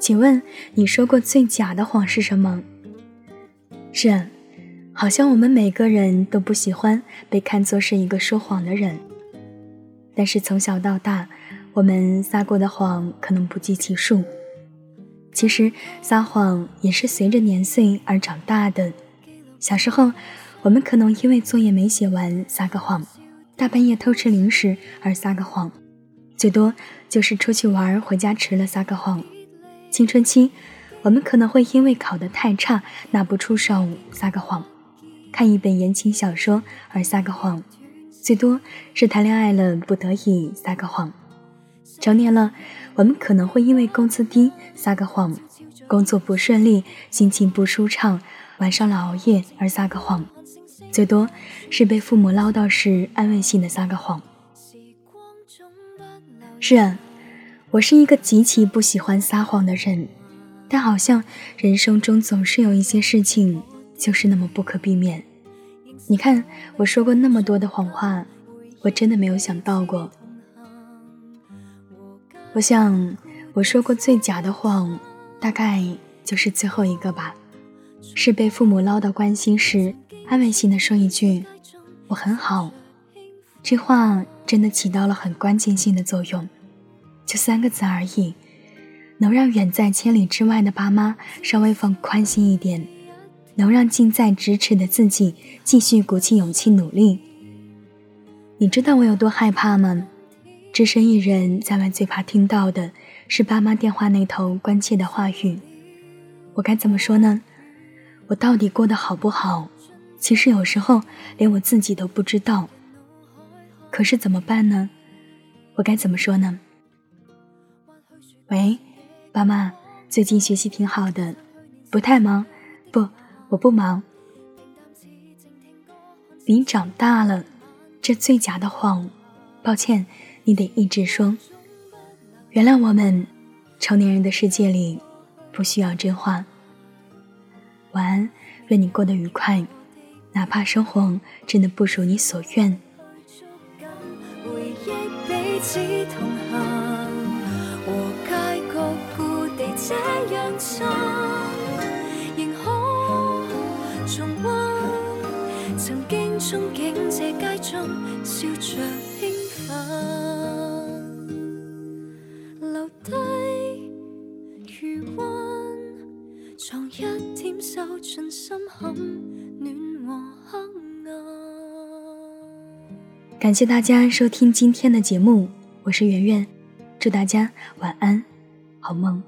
请问你说过最假的谎是什么？是啊，好像我们每个人都不喜欢被看作是一个说谎的人。但是从小到大，我们撒过的谎可能不计其数。其实撒谎也是随着年岁而长大的。小时候，我们可能因为作业没写完撒个谎，大半夜偷吃零食而撒个谎，最多就是出去玩回家迟了撒个谎。青春期，我们可能会因为考得太差拿不出手撒个谎，看一本言情小说而撒个谎，最多是谈恋爱了不得已撒个谎。成年了，我们可能会因为工资低撒个谎，工作不顺利，心情不舒畅，晚上老熬夜而撒个谎，最多是被父母唠叨时安慰性的撒个谎。是啊，我是一个极其不喜欢撒谎的人，但好像人生中总是有一些事情就是那么不可避免。你看，我说过那么多的谎话，我真的没有想到过。我想，我说过最假的谎，大概就是最后一个吧。是被父母唠叨关心时，安慰性的说一句“我很好”，这话真的起到了很关键性的作用。就三个字而已，能让远在千里之外的爸妈稍微放宽心一点，能让近在咫尺的自己继续鼓起勇气努力。你知道我有多害怕吗？只身一人在外，最怕听到的是爸妈电话那头关切的话语。我该怎么说呢？我到底过得好不好？其实有时候连我自己都不知道。可是怎么办呢？我该怎么说呢？喂，爸妈，最近学习挺好的，不太忙。不，我不忙。你长大了，这最假的谎。抱歉。你得一直说，原谅我们，成年人的世界里不需要真话。晚安，愿你过得愉快，哪怕生活真的不如你所愿。这样唱，仍可重温曾经憧憬这街中笑着兴奋，留低余温，藏一点手进心坎，暖和黑暗。感谢大家收听今天的节目，我是圆圆，祝大家晚安。好梦。